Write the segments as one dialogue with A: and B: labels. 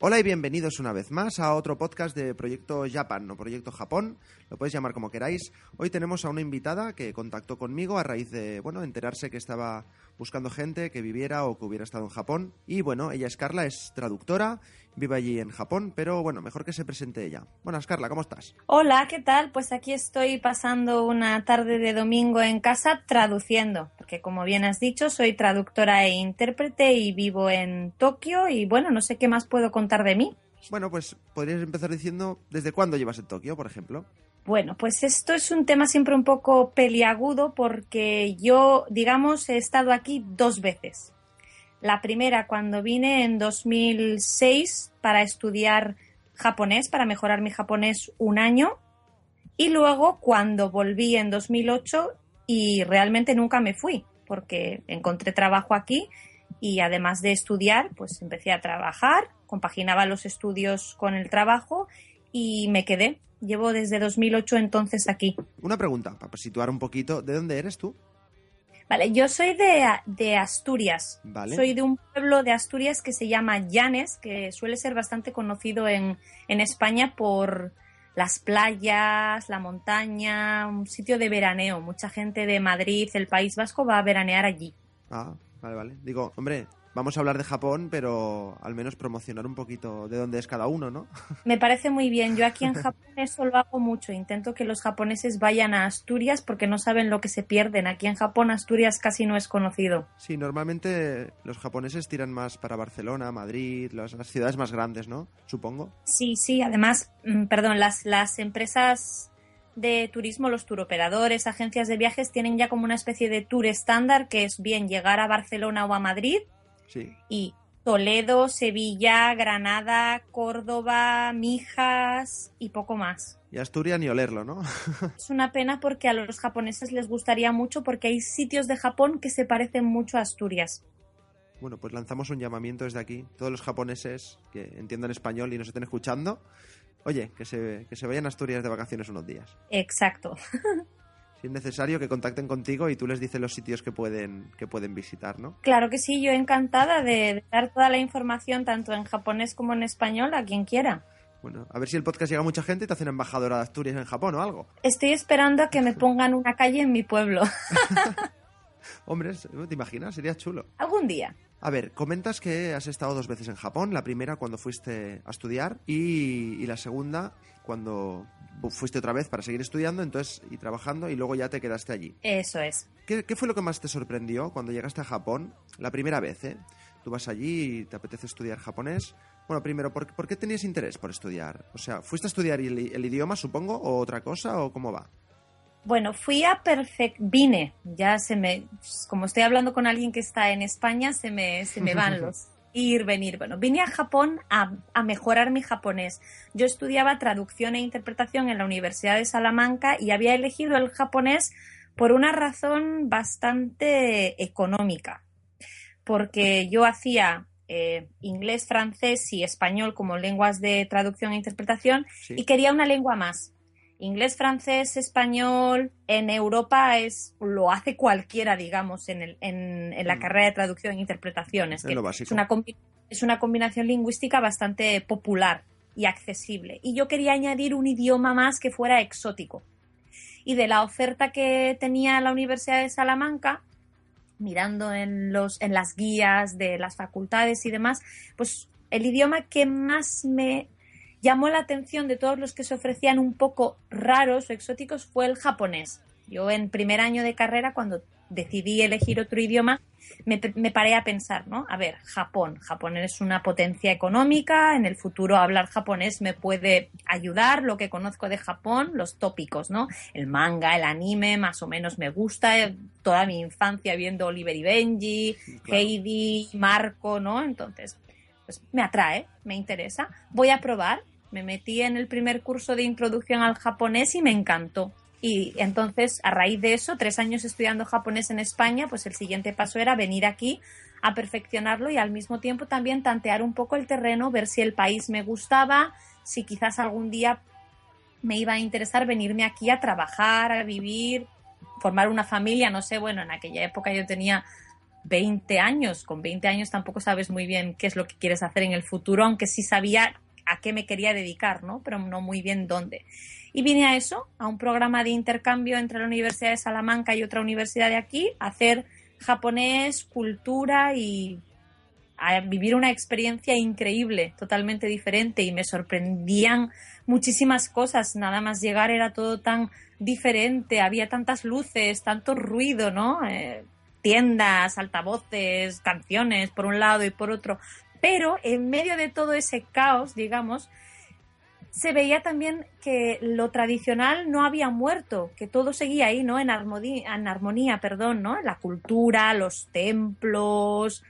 A: Hola y bienvenidos una vez más a otro podcast de Proyecto Japan o Proyecto Japón, lo podéis llamar como queráis. Hoy tenemos a una invitada que contactó conmigo a raíz de, bueno, enterarse que estaba buscando gente que viviera o que hubiera estado en Japón. Y bueno, ella es Carla, es traductora, vive allí en Japón, pero bueno, mejor que se presente ella. Buenas, Carla, ¿cómo estás?
B: Hola, ¿qué tal? Pues aquí estoy pasando una tarde de domingo en casa traduciendo, porque como bien has dicho, soy traductora e intérprete y vivo en Tokio y bueno, no sé qué más puedo contar de mí.
A: Bueno, pues podrías empezar diciendo desde cuándo llevas en Tokio, por ejemplo.
B: Bueno, pues esto es un tema siempre un poco peliagudo porque yo, digamos, he estado aquí dos veces. La primera cuando vine en 2006 para estudiar japonés, para mejorar mi japonés un año. Y luego cuando volví en 2008 y realmente nunca me fui porque encontré trabajo aquí y además de estudiar, pues empecé a trabajar, compaginaba los estudios con el trabajo y me quedé. Llevo desde 2008 entonces aquí.
A: Una pregunta, para situar un poquito, ¿de dónde eres tú?
B: Vale, yo soy de, de Asturias.
A: Vale.
B: Soy de un pueblo de Asturias que se llama Llanes, que suele ser bastante conocido en, en España por las playas, la montaña, un sitio de veraneo. Mucha gente de Madrid, el País Vasco, va a veranear allí.
A: Ah, vale, vale. Digo, hombre, vamos a hablar de Japón, pero al menos promocionar un poquito de dónde es cada uno, ¿no?
B: Me parece muy bien. Yo aquí en Japón eso lo hago mucho. Intento que los japoneses vayan a Asturias porque no saben lo que se pierden. Aquí en Japón Asturias casi no es conocido.
A: Sí, normalmente los japoneses tiran más para Barcelona, Madrid, las, las ciudades más grandes, ¿no? Supongo.
B: Sí, sí. Además, mm, perdón, las, las empresas de turismo, los turoperadores, agencias de viajes tienen ya como una especie de tour estándar que es bien llegar a Barcelona o a Madrid
A: Sí.
B: y Toledo, Sevilla, Granada, Córdoba, Mijas y poco más.
A: Y Asturias ni olerlo, ¿no?
B: Es una pena porque a los japoneses les gustaría mucho porque hay sitios de Japón que se parecen mucho a Asturias.
A: bueno, pues lanzamos un llamamiento desde aquí. Todos los japoneses que entiendan español y nos estén escuchando, oye, que se, que se vayan a Asturias de vacaciones unos días.
B: Exacto.
A: Si es necesario, que contacten contigo y tú les dices los sitios que pueden, que pueden visitar, ¿no?
B: Claro que sí, yo encantada de, de dar toda la información tanto en japonés como en español a quien quiera.
A: Bueno, a ver si el podcast llega a mucha gente y te hacen embajadora de Asturias en Japón o algo.
B: Estoy esperando a que me pongan una calle en mi pueblo.
A: Hombre, ¿te imaginas? Sería chulo.
B: Algún día.
A: A ver, comentas que has estado dos veces en Japón, la primera cuando fuiste a estudiar y, y la segunda cuando fuiste otra vez para seguir estudiando entonces y trabajando y luego ya te quedaste allí.
B: Eso es.
A: ¿Qué, qué fue lo que más te sorprendió cuando llegaste a Japón la primera vez? ¿eh? Tú vas allí y te apetece estudiar japonés. Bueno, primero, ¿por, por qué tenías interés por estudiar? O sea, ¿fuiste a estudiar el, el idioma, supongo, o otra cosa, o cómo va?
B: Bueno, fui a Perfect, vine, ya se me, como estoy hablando con alguien que está en España, se me, se me van los ir, venir. Bueno, vine a Japón a, a mejorar mi japonés. Yo estudiaba traducción e interpretación en la Universidad de Salamanca y había elegido el japonés por una razón bastante económica, porque yo hacía eh, inglés, francés y español como lenguas de traducción e interpretación
A: Sí.
B: y quería una lengua más. Inglés, francés, español, en Europa es lo hace cualquiera, digamos, en, el, en, en la
A: Mm.
B: carrera de traducción e interpretación. Es,
A: Es
B: que
A: lo básico.
B: es una, es una combinación lingüística bastante popular y accesible. Y yo quería añadir un idioma más que fuera exótico. Y de la oferta que tenía la Universidad de Salamanca, mirando en, los, en las guías de las facultades y demás, pues el idioma que más me llamó la atención de todos los que se ofrecían un poco raros o exóticos fue el japonés. Yo en primer año de carrera, cuando decidí elegir otro idioma, me, me paré a pensar, ¿no? A ver, Japón. Japón es una potencia económica, en el futuro hablar japonés me puede ayudar, lo que conozco de Japón, los tópicos, ¿no? El manga, el anime, más o menos me gusta, eh, toda mi infancia viendo Oliver y Benji,
A: Claro.
B: Heidi, Marco, ¿no? Entonces, pues me atrae, me interesa. Voy a probar. Me metí en el primer curso de introducción al japonés y me encantó. Y entonces, a raíz de eso, tres años estudiando japonés en España, pues el siguiente paso era venir aquí a perfeccionarlo y al mismo tiempo también tantear un poco el terreno, ver si el país me gustaba, si quizás algún día me iba a interesar venirme aquí a trabajar, a vivir, formar una familia, no sé, bueno, en aquella época yo tenía 20 años, con 20 años tampoco sabes muy bien qué es lo que quieres hacer en el futuro, aunque sí sabía a qué me quería dedicar, ¿no? Pero no muy bien dónde. Y vine a eso, a un programa de intercambio entre la Universidad de Salamanca y otra universidad de aquí, a hacer japonés, cultura y a vivir una experiencia increíble, totalmente diferente y me sorprendían muchísimas cosas. Nada más llegar era todo tan diferente, había tantas luces, tanto ruido, ¿no? Eh, tiendas, altavoces, canciones por un lado y por otro. Pero en medio de todo ese caos, digamos, se veía también que lo tradicional no había muerto, que todo seguía ahí, ¿no? En armonía, en armonía, perdón, ¿no? La cultura, los templos,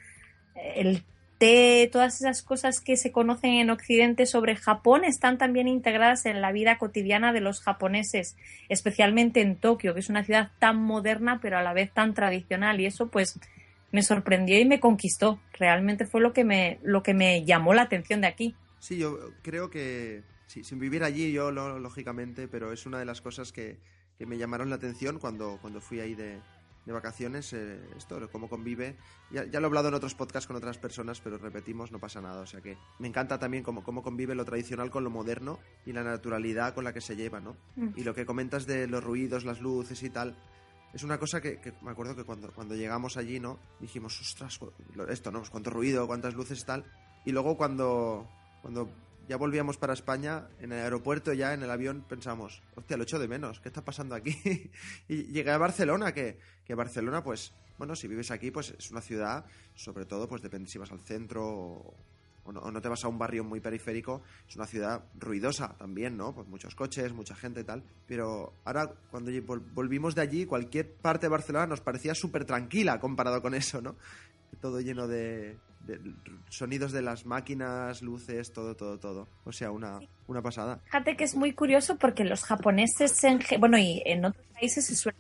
B: el té, todas esas cosas que se conocen en Occidente sobre Japón están también integradas en la vida cotidiana de los japoneses, especialmente en Tokio, que es una ciudad tan moderna pero a la vez tan tradicional y eso pues me sorprendió y me conquistó. Realmente fue lo que me, lo que me llamó la atención de aquí.
A: Sí, yo creo que sí, sin vivir allí yo, lógicamente, pero es una de las cosas que, que me llamaron la atención cuando, cuando fui ahí de, de vacaciones, eh, esto, cómo convive. Ya, lo he hablado en otros podcasts con otras personas, pero repetimos, no pasa nada. O sea que me encanta también cómo, cómo convive lo tradicional con lo moderno y la naturalidad con la que se lleva, ¿no? Mm. Y lo que comentas de los ruidos, las luces y tal, es una cosa que, me acuerdo que cuando, cuando llegamos allí, ¿no? Dijimos, ostras, esto, ¿no? Pues cuánto ruido, cuántas luces y tal. Y luego cuando, cuando ya volvíamos para España, en el aeropuerto ya, en el avión, pensamos, hostia, lo echo de menos, ¿qué está pasando aquí? y llegué a Barcelona, que, que, Barcelona, pues, bueno, si vives aquí, pues es una ciudad, sobre todo, pues depende si vas al centro o, no, te vas a un barrio muy periférico, es una ciudad ruidosa también, ¿no? Pues muchos coches, mucha gente y tal. Pero ahora, cuando volvimos de allí, cualquier parte de Barcelona nos parecía súper tranquila comparado con eso, ¿no? Todo lleno de, sonidos de las máquinas, luces, todo, todo, todo. O sea, una, una pasada.
B: Fíjate que es muy curioso porque los japoneses, en, bueno, y en otros países se suele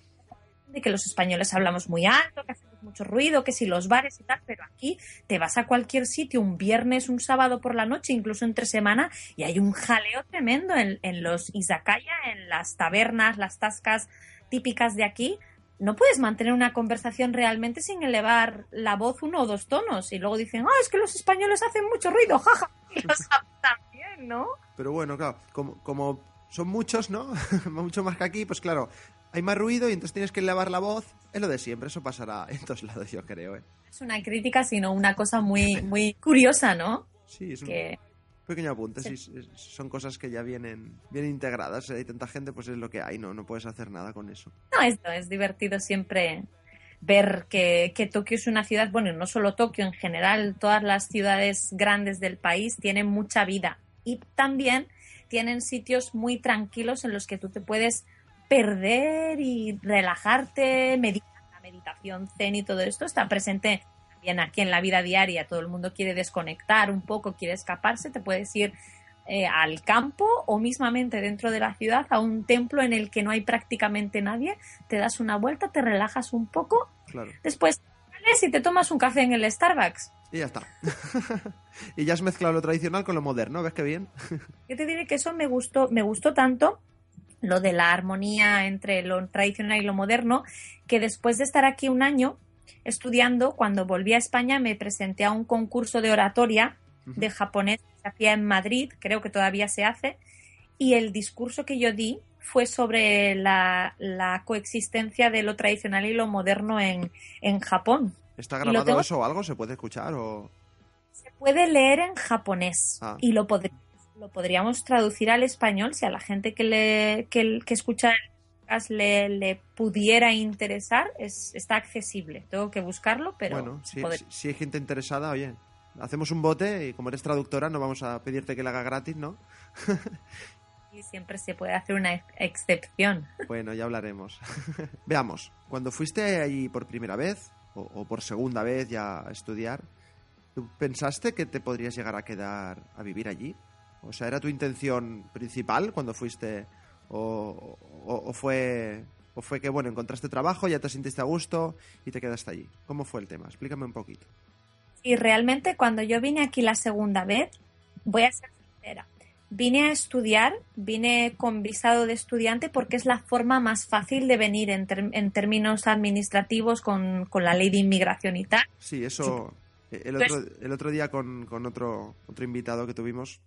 B: de que los españoles hablamos muy alto, que hacemos mucho ruido, que si los bares y tal, pero aquí te vas a cualquier sitio un viernes, un sábado por la noche, incluso entre semana, y hay un jaleo tremendo en, en los izakaya, en las tabernas, las tascas típicas de aquí, no puedes mantener una conversación realmente sin elevar la voz uno o dos tonos. Y luego dicen, ah, es que los españoles hacen mucho ruido, jaja. Y los también, ¿no?
A: Pero bueno, claro, como, como son muchos, ¿no? mucho más que aquí, pues claro, hay más ruido y entonces tienes que elevar la voz. Es lo de siempre, eso pasará en todos lados, yo creo. ¿eh?
B: Es una crítica, sino una cosa muy, muy curiosa, ¿no?
A: Sí, es que pequeño apunte, sí. son cosas que ya vienen bien integradas. Hay tanta gente, pues es lo que hay, no, no puedes hacer nada con eso.
B: No, esto es divertido siempre ver que, que, Tokio es una ciudad, bueno, no solo Tokio, en general, todas las ciudades grandes del país tienen mucha vida y también tienen sitios muy tranquilos en los que tú te puedes perder y relajarte, meditar, la meditación zen y todo esto está presente bien aquí en la vida diaria todo el mundo quiere desconectar un poco, quiere escaparse, te puedes ir eh, al campo o mismamente dentro de la ciudad a un templo en el que no hay prácticamente nadie, te das una vuelta, te relajas un poco, después sales y te tomas un café en el Starbucks.
A: Y ya está. y ya has mezclado lo tradicional con lo moderno, ¿ves qué bien?
B: Yo te diré que eso me gustó, me gustó tanto lo de la armonía entre lo tradicional y lo moderno, que después de estar aquí un año, estudiando, cuando volví a España me presenté a un concurso de oratoria de japonés que se hacía en Madrid, creo que todavía se hace, y el discurso que yo di fue sobre la, coexistencia de lo tradicional y lo moderno en, Japón.
A: ¿Está grabado eso o algo? ¿Se puede escuchar o...?
B: Se puede leer en japonés ah. y lo, lo podríamos traducir al español si a la gente que, le, que, que escucha el le, pudiera interesar, es, está accesible. Tengo que buscarlo, pero...
A: Bueno, si, hay gente interesada, oye, hacemos un bote y como eres traductora no vamos a pedirte que la haga gratis, ¿no?
B: y siempre se puede hacer una excepción.
A: Bueno, ya hablaremos. Veamos, cuando fuiste allí por primera vez o, por segunda vez ya a estudiar, ¿tú pensaste que te podrías llegar a quedar a vivir allí? O sea, ¿era tu intención principal cuando fuiste o, fue, o fue que, bueno, encontraste trabajo, ya te sentiste a gusto y te quedaste allí? ¿Cómo fue el tema? Explícame un poquito.
B: Y realmente cuando yo vine aquí la segunda vez, voy a ser sincera, vine a estudiar, vine con visado de estudiante porque es la forma más fácil de venir en, términos administrativos con, la ley de inmigración y tal.
A: Sí, eso. El otro, el otro día con, con, otro, otro invitado que tuvimos,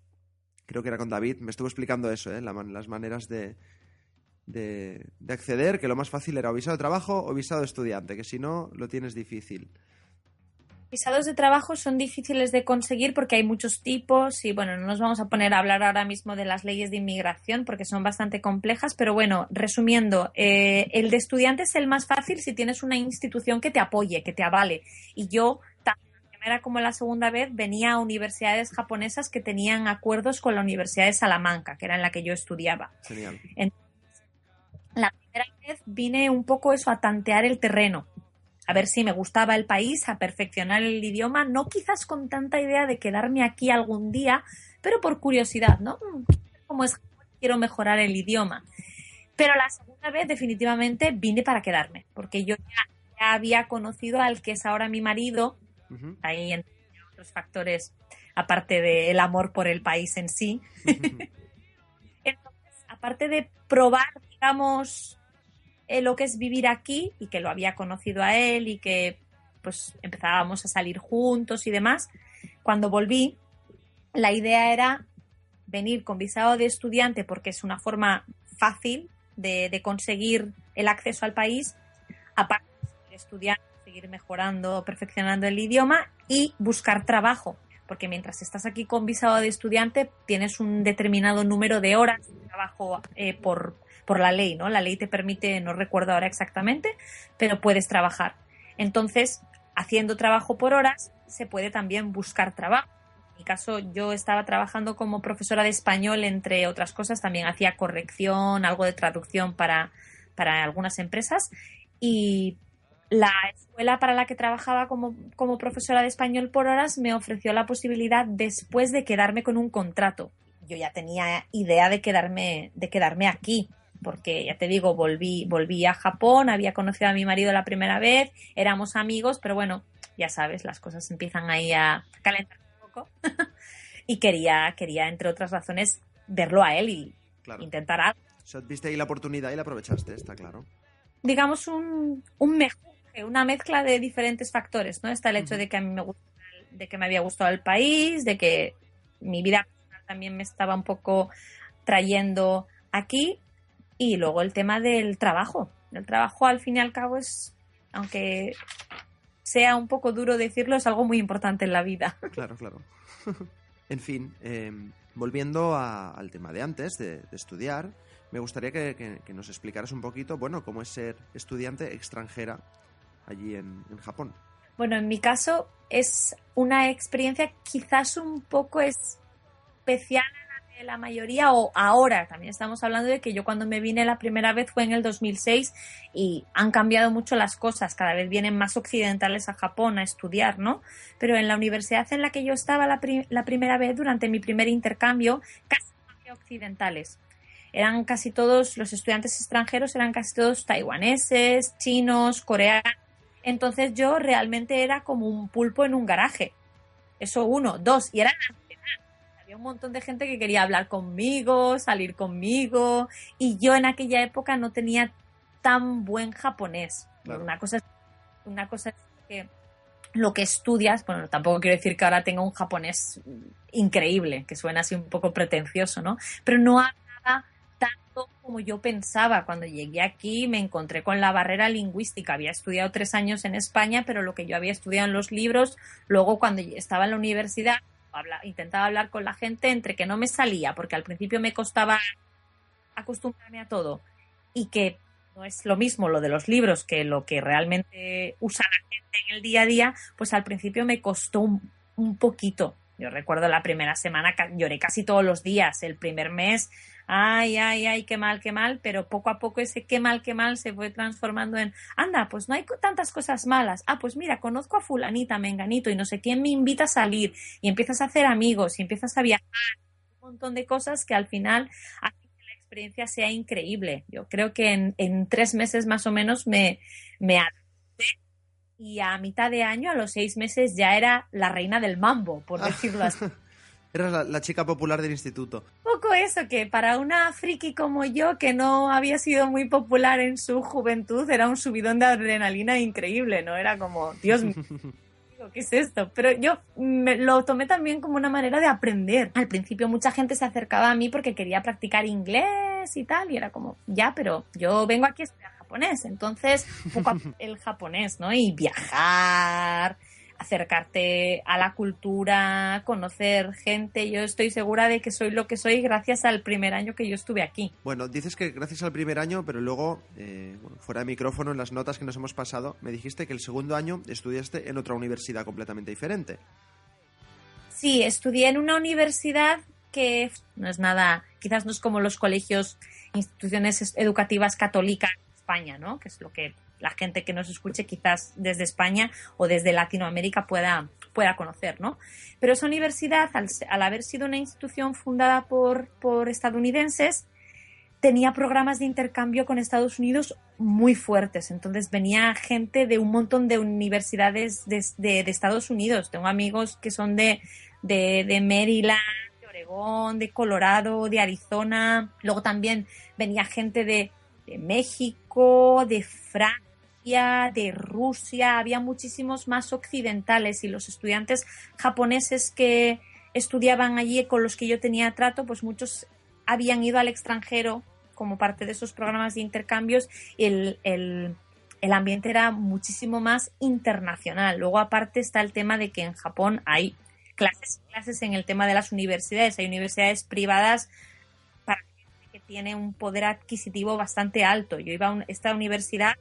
A: creo que era con David, me estuvo explicando eso, ¿eh? las maneras de, de, de, acceder, que lo más fácil era o visado de trabajo o visado de estudiante, que si no lo tienes difícil
B: visados de trabajo son difíciles de conseguir porque hay muchos tipos y bueno, no nos vamos a poner a hablar ahora mismo de las leyes de inmigración porque son bastante complejas, pero bueno, resumiendo, eh, el de estudiante es el más fácil si tienes una institución que te apoye, que te avale. Y yo, primera como la segunda vez, venía a universidades japonesas que tenían acuerdos con la Universidad de Salamanca, que era en la que yo estudiaba.
A: Genial.
B: la primera vez vine un poco eso a tantear el terreno a ver si me gustaba el país, a perfeccionar el idioma, no quizás con tanta idea de quedarme aquí algún día, pero por curiosidad, ¿no? Como es quiero mejorar el idioma. Pero la segunda vez definitivamente vine para quedarme, porque yo ya, había conocido al que es ahora mi marido, ahí entre otros factores, aparte del amor por el país en sí. Entonces, aparte de probar, digamos, eh, lo que es vivir aquí y que lo había conocido a él y que pues empezábamos a salir juntos y demás. Cuando volví, la idea era venir con visado de estudiante porque es una forma fácil de, conseguir el acceso al país, aparte de estudiar, seguir mejorando, perfeccionando el idioma y buscar trabajo. Porque mientras estás aquí con visado de estudiante, tienes un determinado número de horas de trabajo eh, por, por la ley, ¿no? La ley te permite, no recuerdo ahora exactamente, pero puedes trabajar. Entonces, haciendo trabajo por horas, se puede también buscar trabajo. En mi caso, yo estaba trabajando como profesora de español, entre otras cosas, también hacía corrección, algo de traducción para, para algunas empresas y la escuela para la que trabajaba como, como, profesora de español por horas me ofreció la posibilidad después de quedarme con un contrato. Yo ya tenía idea de quedarme, de quedarme aquí porque ya te digo, volví, volví a Japón, había conocido a mi marido la primera vez, éramos amigos, pero bueno, ya sabes, las cosas empiezan ahí a calentar un poco. y quería, quería, entre otras razones, verlo a él y intentar algo.
A: O sea, viste ahí la oportunidad y la aprovechaste, está claro.
B: Digamos un, un mejuje, una mezcla de diferentes factores, ¿no? Está el hecho de que a mí me gusta, de que me había gustado el país, de que mi vida personal también me estaba un poco trayendo aquí y luego el tema del trabajo. El trabajo, al fin y al cabo, es, aunque sea un poco duro decirlo, es algo muy importante en la vida.
A: Claro, claro. en fin, em, volviendo al tema de antes, de, estudiar, me gustaría que, nos explicaras un poquito, bueno, cómo es ser estudiante extranjera allí en, Japón.
B: Bueno, en mi caso es una experiencia quizás un poco especial la mayoría o ahora también estamos hablando de que yo cuando me vine la primera vez fue en el 2006 y han cambiado mucho las cosas, cada vez vienen más occidentales a Japón a estudiar, ¿no? Pero en la universidad en la que yo estaba la, primera vez durante mi primer intercambio, casi occidentales. Eran casi todos, los estudiantes extranjeros eran casi todos taiwaneses, chinos, coreanos. Entonces yo realmente era como un pulpo en un garaje. Eso uno. Dos, y eran un montón de gente que quería hablar conmigo, salir conmigo, y yo en aquella época no tenía tan buen japonés. Una cosa es, una cosa es que lo que estudias, bueno, tampoco quiero decir que ahora tenga un japonés increíble, que suena así un poco pretencioso, ¿no? Pero no hablaba tanto como yo pensaba. Cuando llegué aquí me encontré con la barrera lingüística. Había estudiado tres años en España, pero lo que yo había estudiado en los libros, luego cuando estaba en la universidad, intentaba hablar con la gente entre que no me salía, porque al principio me costaba acostumbrarme a todo y que no es lo mismo lo de los libros que lo que realmente usa la gente en el día a día, pues al principio me costó un, poquito. Yo recuerdo la primera semana, lloré casi todos los días, el primer mes ay, ay, ay, qué mal, qué mal, pero poco a poco ese qué mal, qué mal se fue transformando en, anda, pues no hay tantas cosas malas. Ah, pues mira, conozco a fulanita, menganito y no sé quién me invita a salir y empiezas a hacer amigos y empiezas a viajar, un montón de cosas que al final hacen que la experiencia sea increíble. Yo creo que en, en tres meses más o menos me, me y a mitad de año, a los seis meses, ya era la reina del mambo, por decirlo así.
A: Eras la, la, chica popular del instituto.
B: Poco eso, que para una friki como yo, que no había sido muy popular en su juventud, era un subidón de adrenalina increíble, ¿no? Era como, Dios mío. ¿qué es esto? Pero yo me lo tomé también como una manera de aprender. Al principio mucha gente se acercaba a mí porque quería practicar inglés y tal, y era como, ya, pero yo vengo aquí a estudiar japonés, entonces poco a poco el japonés, ¿no? Y viajar, acercarte a la cultura, conocer gente. Yo estoy segura de que soy lo que soy gracias al primer año que yo estuve aquí.
A: Bueno, dices que gracias al primer año, pero luego, eh, fuera de micrófono, en las notas que nos hemos pasado, me dijiste que el segundo año estudiaste en otra universidad completamente diferente.
B: Sí, estudié en una universidad que no es nada, quizás no es como los colegios, instituciones educativas católicas España, ¿no? Que es lo que la gente que nos escuche quizás desde España o desde Latinoamérica pueda, pueda conocer, ¿no? Pero esa universidad, al, haber sido una institución fundada por, por estadounidenses, tenía programas de intercambio con Estados Unidos muy fuertes. Entonces venía gente de un montón de universidades de, Estados Unidos. Tengo amigos que son de, de, de, Maryland, de Oregón, de Colorado, de Arizona. Luego también venía gente de, de México, de Francia de Rusia, había muchísimos más occidentales y los estudiantes japoneses que estudiaban allí con los que yo tenía trato, pues muchos habían ido al extranjero como parte de esos programas de intercambios. Y el, el, el ambiente era muchísimo más internacional. Luego aparte está el tema de que en Japón hay clases, clases en el tema de las universidades, hay universidades privadas tiene un poder adquisitivo bastante alto. Yo iba a esta universidad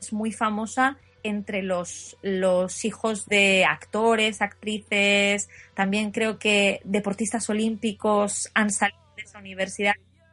B: es muy famosa entre los, los hijos de actores, actrices, también creo que deportistas olímpicos han salido de esa universidad,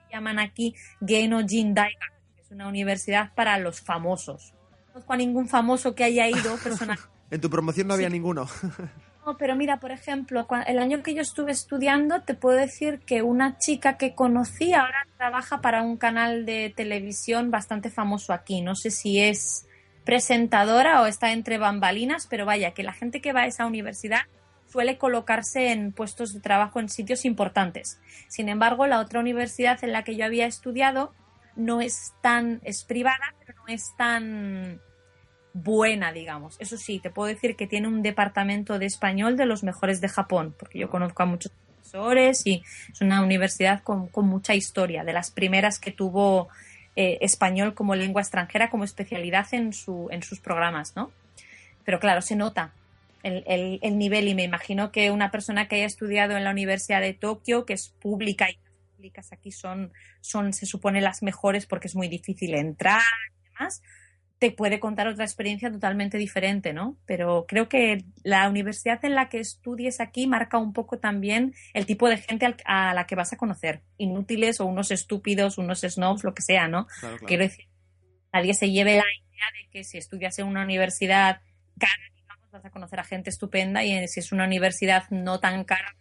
B: llaman aquí Geino Jindaiga, que es una universidad para los famosos. No conozco a ningún famoso que haya ido personalmente.
A: en tu promoción no había sí. ninguno.
B: No, pero mira, por ejemplo, el año que yo estuve estudiando, te puedo decir que una chica que conocí ahora trabaja para un canal de televisión bastante famoso aquí. No sé si es presentadora o está entre bambalinas, pero vaya, que la gente que va a esa universidad suele colocarse en puestos de trabajo en sitios importantes. Sin embargo, la otra universidad en la que yo había estudiado no es tan, es privada, pero no es tan buena, digamos. Eso sí, te puedo decir que tiene un departamento de español de los mejores de Japón, porque yo conozco a muchos profesores y es una universidad con, con mucha historia, de las primeras que tuvo eh, español como lengua extranjera como especialidad en, su, en sus programas, ¿no? Pero claro, se nota el, el, el, nivel y me imagino que una persona que haya estudiado en la Universidad de Tokio, que es pública y las públicas aquí son, son, se supone, las mejores porque es muy difícil entrar y demás, te puede contar otra experiencia totalmente diferente, ¿no? Pero creo que la universidad en la que estudies aquí marca un poco también el tipo de gente a la que vas a conocer. Inútiles o unos estúpidos, unos snobs, lo que sea, ¿no?
A: Claro, claro.
B: Quiero decir, nadie se lleve la idea de que si estudias en una universidad cara, digamos, vas a conocer a gente estupenda y si es una universidad no tan cara,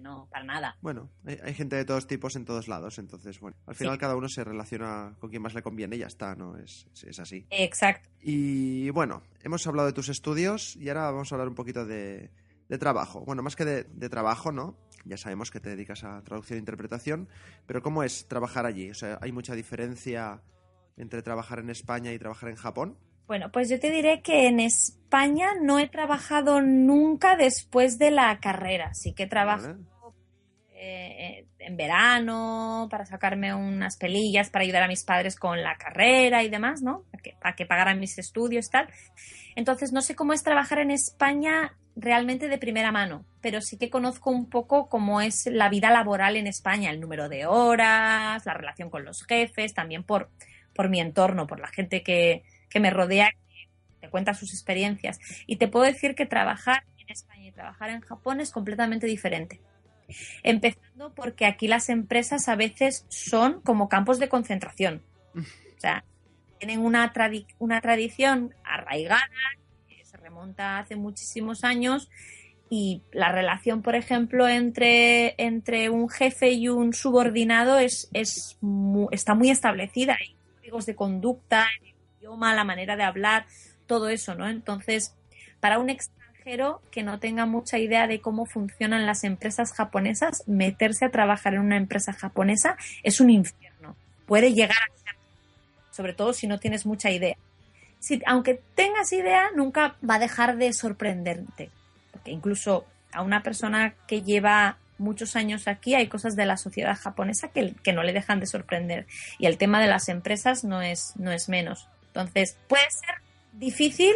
B: no, para nada.
A: Bueno, hay, gente de todos tipos en todos lados, entonces, bueno, al final sí. cada uno se relaciona con quien más le conviene y ya está, ¿no? Es, es, así.
B: Exacto.
A: Y bueno, hemos hablado de tus estudios y ahora vamos a hablar un poquito de, de trabajo. Bueno, más que de, de, trabajo, ¿no? Ya sabemos que te dedicas a traducción e interpretación, pero ¿cómo es trabajar allí? O sea, ¿hay mucha diferencia entre trabajar en España y trabajar en Japón?
B: Bueno, pues yo te diré que en España no he trabajado nunca después de la carrera. Sí que trabajado vale. eh, en verano para sacarme unas pelillas para ayudar a mis padres con la carrera y demás, ¿no? Para que, para que pagaran mis estudios y tal. Entonces, no sé cómo es trabajar en España realmente de primera mano, pero sí que conozco un poco cómo es la vida laboral en España, el número de horas, la relación con los jefes, también por, por mi entorno, por la gente que, que me rodea, que te cuenta sus experiencias. Y te puedo decir que trabajar en España y trabajar en Japón es completamente diferente. Empezando porque aquí las empresas a veces son como campos de concentración. O sea, tienen una, tradi una tradición arraigada que se remonta hace muchísimos años y la relación, por ejemplo, entre, un jefe y un subordinado es, es está muy establecida. Hay códigos de conducta, el idioma, la manera de hablar, todo eso, ¿no? Entonces, para un extranjero que no tenga mucha idea de cómo funcionan las empresas japonesas, meterse a trabajar en una empresa japonesa es un infierno. Puede llegar a ser, sobre todo si no tienes mucha idea. Si, aunque tengas idea, nunca va a dejar de sorprenderte que incluso a una persona que lleva muchos años aquí hay cosas de la sociedad japonesa que, que, no le dejan de sorprender. Y el tema de las empresas no es, no es menos. Entonces, puede ser difícil,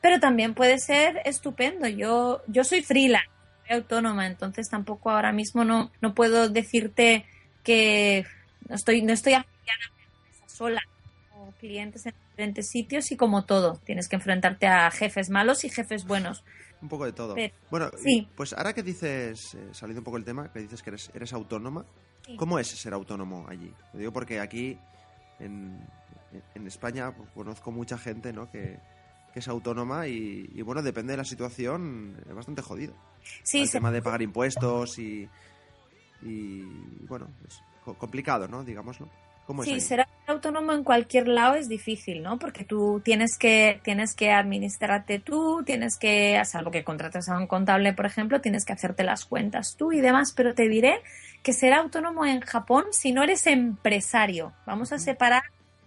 B: pero también puede ser estupendo. Yo, yo soy freelance, soy autónoma, entonces tampoco ahora mismo no, no puedo decirte que no estoy, no estoy afiliada a sola o clientes en diferentes sitios y como todo, tienes que enfrentarte a jefes malos y jefes buenos.
A: Un poco de todo. bueno, pues ahora que dices, eh, un poco el tema, que dices que eres, eres autónoma, ¿cómo es ser autónomo allí? Lo digo porque aquí, en, en España, pues, conozco mucha gente ¿no? que, es autónoma y, bueno, depende de la situación, es bastante jodido.
B: Sí,
A: el tema de pagar impuestos y, y bueno, es complicado, ¿no? Digámoslo
B: sí, ser autónomo en cualquier lado es difícil, ¿no? Porque tú tienes que, tienes que administrarte tú, tienes que, a salvo que contrates a un contable, por ejemplo, tienes que hacerte las cuentas tú y demás, pero te diré que ser autónomo en Japón, si no eres empresario, vamos a separar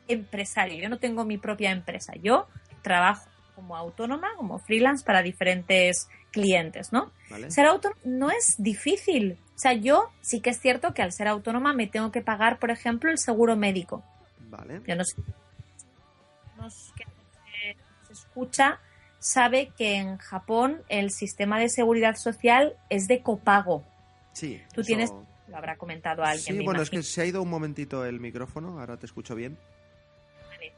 B: empresario, yo no tengo mi propia empresa, yo trabajo como autónoma, como freelance para diferentes clientes, ¿no? Ser autónomo no es difícil. O sea, yo sí que es cierto que al ser autónoma me tengo que pagar, por ejemplo, el seguro médico.
A: Vale.
B: Yo no sé. que se escucha sabe que en Japón el sistema de seguridad social es de copago.
A: Sí.
B: Tú tienes. Lo habrá comentado alguien.
A: Sí, bueno, es que se ha ido un momentito el micrófono, ahora te escucho bien.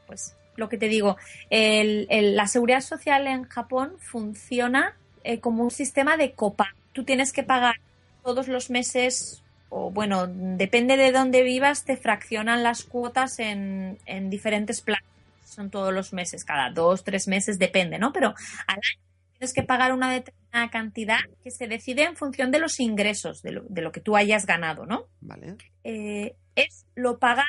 B: Pues lo que te digo, la seguridad social en Japón funciona eh, como un sistema de copago. Tú tienes que pagar todos los meses, o bueno, depende de dónde vivas, te fraccionan las cuotas en, diferentes planes. Son todos los meses, cada dos, tres meses, depende, ¿no? Pero al año tienes que pagar una determinada cantidad que se decide en función de los ingresos, de lo, que tú hayas ganado, ¿no?
A: Vale.
B: Eh, es lo pagan,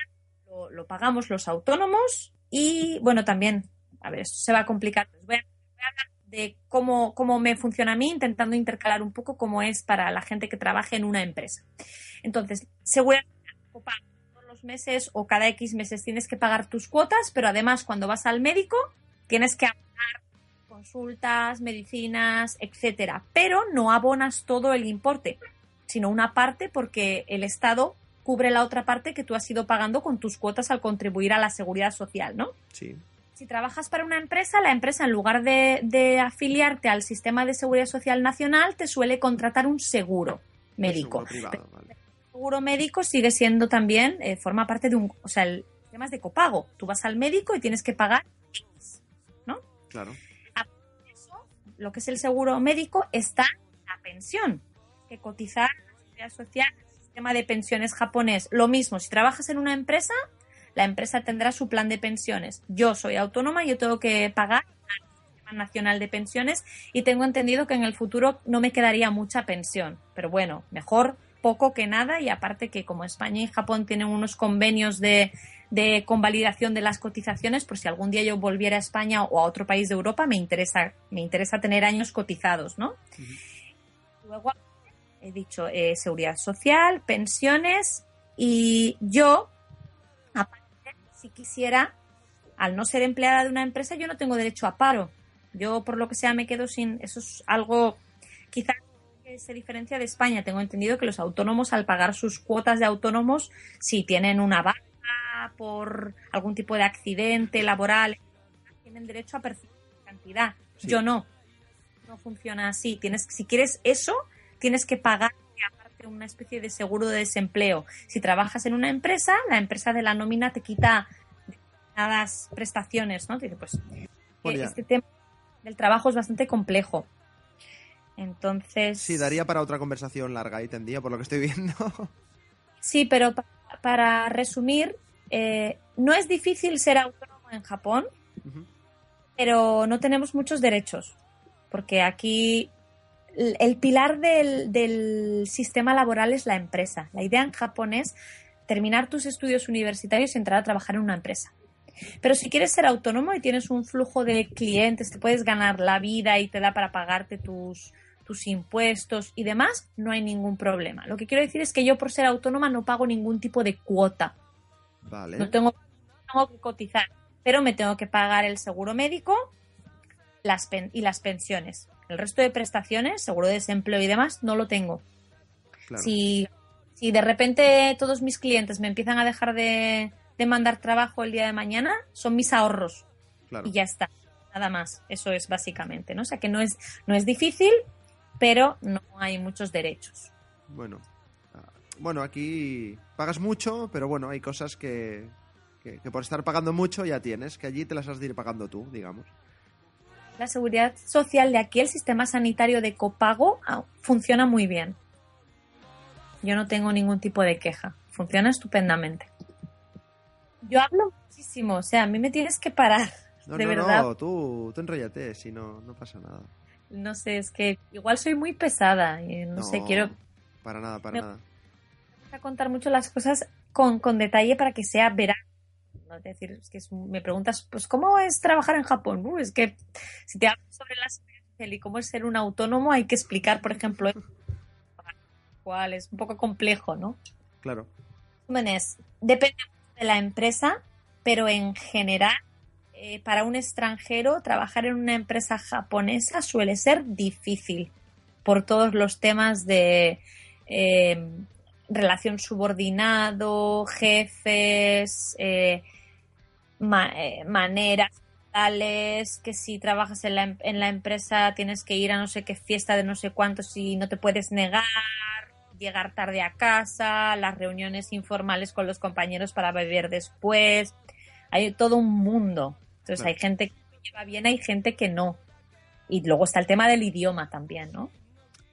B: lo, pagamos los autónomos y, bueno, también, a ver, esto se va a complicar. voy a hablar de cómo, cómo me funciona a mí, intentando intercalar un poco cómo es para la gente que trabaja en una empresa. Entonces, seguramente todos los meses o cada X meses tienes que pagar tus cuotas, pero además cuando vas al médico tienes que abonar consultas, medicinas, etcétera, pero no abonas todo el importe, sino una parte porque el Estado cubre la otra parte que tú has ido pagando con tus cuotas al contribuir a la seguridad social, ¿no?
A: Sí
B: si trabajas para una empresa, la empresa en lugar de, afiliarte al sistema de seguridad social nacional, te suele contratar un seguro médico.
A: El
B: seguro médico sigue siendo también, eh, forma parte de un, o sea, el sistema es de copago. Tú vas al médico y tienes que pagar ¿no?
A: Claro.
B: eso, lo que es el seguro médico está la pensión, que cotizar la seguridad social, el sistema de pensiones japonés. Lo mismo, si trabajas en una empresa, la empresa tendrá su plan de pensiones. Yo soy autónoma, yo tengo que pagar al Sistema Nacional de Pensiones y tengo entendido que en el futuro no me quedaría mucha pensión. Pero bueno, mejor poco que nada y aparte que como España y Japón tienen unos convenios de, convalidación de las cotizaciones, por si algún día yo volviera a España o a otro país de Europa, me interesa, me interesa tener años cotizados, ¿no? Luego he dicho eh, seguridad social, pensiones y yo, aparte si quisiera, al no ser empleada de una empresa, yo no tengo derecho a paro. Yo, por lo que sea, me quedo sin. Eso es algo quizás que se diferencia de España. Tengo entendido que los autónomos, al pagar sus cuotas de autónomos, si tienen una baja por algún tipo de accidente laboral, tienen derecho a percibir cantidad. Yo no. No funciona así. Tienes, si quieres eso, tienes que pagar una especie de seguro de desempleo. Si trabajas en una empresa, la empresa de la nómina te quita determinadas prestaciones, ¿no? Dice, pues este tema del trabajo es bastante complejo. Entonces.
A: Sí, daría para otra conversación larga y tendría, por lo que estoy viendo.
B: Sí, pero para resumir, eh, no es difícil ser autónomo en Japón, pero no tenemos muchos derechos. Porque aquí el pilar del, del, sistema laboral es la empresa. La idea en Japón es terminar tus estudios universitarios y entrar a trabajar en una empresa. Pero si quieres ser autónomo y tienes un flujo de clientes, te puedes ganar la vida y te da para pagarte tus, tus impuestos y demás, no hay ningún problema. Lo que quiero decir es que yo por ser autónoma no pago ningún tipo de cuota.
A: Vale.
B: No tengo, tengo que cotizar, pero me tengo que pagar el seguro médico las pen, y las pensiones. El resto de prestaciones, seguro de desempleo y demás, no lo tengo.
A: Claro.
B: Si, si de repente todos mis clientes me empiezan a dejar de, de mandar trabajo el día de mañana, son mis ahorros.
A: Claro.
B: Y ya está. Nada más. Eso es básicamente, ¿no? O sea que no es, no es difícil, pero no hay muchos derechos.
A: Bueno. ah, Bueno, aquí pagas mucho, pero bueno, hay cosas que, que, que por estar pagando mucho ya tienes, que allí te las has de ir pagando tú, digamos.
B: La seguridad social de aquí, el sistema sanitario de copago, ah, funciona muy bien. Yo no tengo ningún tipo de queja. Funciona estupendamente. Yo hablo muchísimo, o sea, a mí me tienes que parar.
A: No,
B: de
A: no,
B: verdad.
A: no, tú, tú enrollate, si no, no pasa nada.
B: No sé, es que igual soy muy pesada. Y no, sé, quiero
A: Para nada, para
B: Me-
A: nada.
B: a contar mucho las cosas con, con detalle para que sea veraz. ¿No? Es decir, es que es me preguntas, pues, ¿cómo es trabajar en Japón? Uh, es que si te hablo sobre la seguridad social y cómo es ser un autónomo, hay que explicar, por ejemplo, cuál es un poco complejo, ¿no?
A: Claro.
B: Resúmenes, depende de la empresa, pero en general, eh, para un extranjero, trabajar en una empresa japonesa suele ser difícil por todos los temas de eh, relación subordinado, jefes, eh, ma- eh, maneras tales que si trabajas en la, em- en la empresa tienes que ir a no sé qué fiesta de no sé cuántos y no te puedes negar, llegar tarde a casa, las reuniones informales con los compañeros para beber después. Hay todo un mundo. Entonces
A: Claro.
B: hay gente que lo lleva bien, hay gente que no. Y luego está el tema del idioma también, ¿no?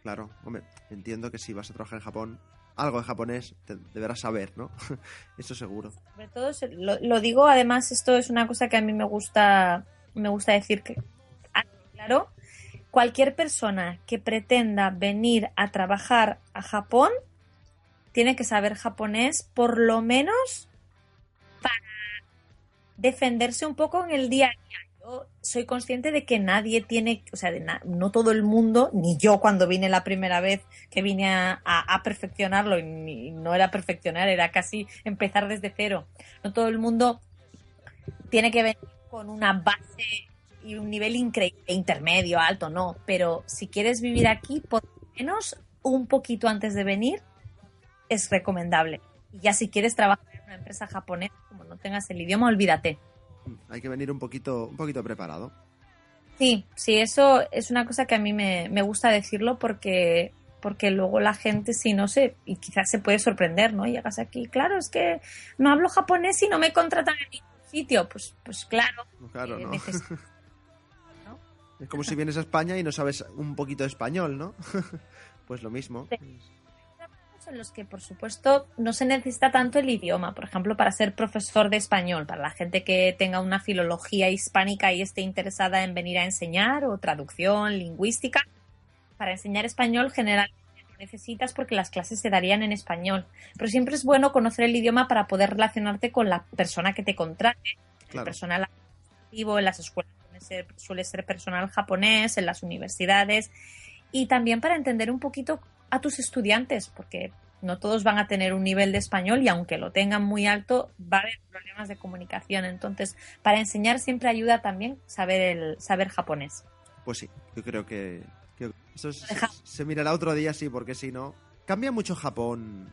A: Claro, hombre, entiendo que si vas a trabajar en Japón, algo de japonés te deberás saber, ¿no? Eso seguro.
B: Sobre todo, lo, lo digo, además, esto es una cosa que a mí me gusta, me gusta decir que, ah, claro, cualquier persona que pretenda venir a trabajar a Japón tiene que saber japonés, por lo menos para defenderse un poco en el día a día. Soy consciente de que nadie tiene, o sea, de na- no todo el mundo, ni yo cuando vine la primera vez que vine a, perfeccionarlo, y no era perfeccionar, era casi empezar desde cero. No todo el mundo tiene que venir con una base y un nivel increíble, intermedio, alto, no. Pero si quieres vivir aquí, por lo menos un poquito antes de venir, es recomendable. Y ya si quieres trabajar en una empresa japonesa, como no tengas el idioma, olvídate.
A: Hay que venir un poquito, un poquito preparado.
B: Sí, sí, eso es una cosa que a mí me, me gusta decirlo porque, porque luego la gente, si no sé, y quizás se puede sorprender, ¿no? Llegas aquí, claro, es que no hablo japonés y no me contratan en ningún sitio. Pues, pues claro.
A: Claro,
B: eh,
A: ¿no?
B: neces-
A: Es como si vienes a España y no sabes un poquito de español, ¿no? pues lo mismo.
B: En los que, por supuesto, no se necesita tanto el idioma. Por ejemplo, para ser profesor de español, para la gente que tenga una filología hispánica y esté interesada en venir a enseñar o traducción lingüística, para enseñar español generalmente necesitas porque las clases se darían en español. Pero siempre es bueno conocer el idioma para poder relacionarte con la persona que te contrate. El
A: Claro.
B: personal administrativo en las escuelas suele ser, suele ser personal japonés, en las universidades y también para entender un poquito a tus estudiantes, porque no todos van a tener un nivel de español y aunque lo tengan muy alto, va a haber problemas de comunicación. Entonces, para enseñar siempre ayuda también saber el saber japonés.
A: Pues sí, yo creo que, que eso es- se, se mirará otro día, sí, porque si no... Cambia mucho Japón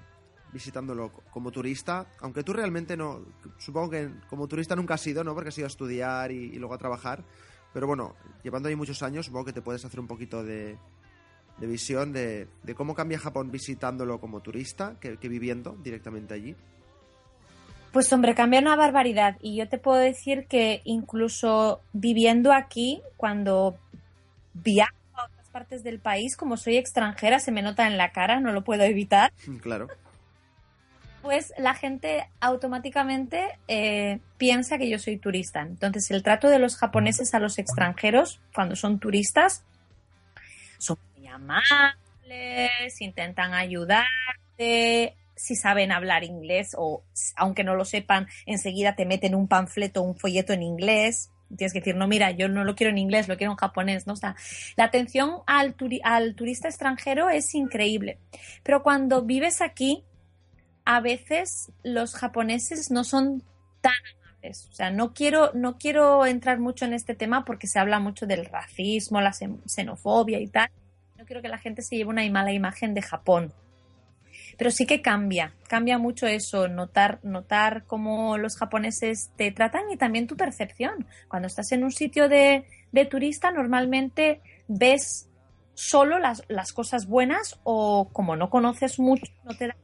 A: visitándolo co- como turista, aunque tú realmente no... Supongo que como turista nunca has ido, ¿no? Porque has ido a estudiar y, y luego a trabajar. Pero bueno, llevando ahí muchos años, supongo que te puedes hacer un poquito de, de visión de, de cómo cambia Japón visitándolo como turista que, que viviendo directamente allí.
B: Pues hombre, cambia una barbaridad. Y yo te puedo decir que incluso viviendo aquí, cuando viajo a otras partes del país, como soy extranjera, se me nota en la cara, no lo puedo evitar.
A: claro.
B: pues la gente automáticamente eh, piensa que yo soy turista. Entonces, el trato de los japoneses a los extranjeros cuando son turistas son amables, intentan ayudarte, si saben hablar inglés o aunque no lo sepan, enseguida te meten un panfleto un folleto en inglés. Tienes que decir, no, mira, yo no lo quiero en inglés, lo quiero en japonés, ¿no? O la atención al, al turista extranjero es increíble. Pero cuando vives aquí, a veces los japoneses no son tan amables. O sea, no quiero, no quiero entrar mucho en este tema porque se habla mucho del racismo, la xenofobia y tal. No quiero que la gente se lleve una mala imagen de Japón. Pero sí que cambia, cambia mucho eso, notar, notar cómo los japoneses te tratan y también tu percepción. Cuando estás en un sitio de, de turista, normalmente ves solo las, las, cosas buenas o como no conoces mucho, no te da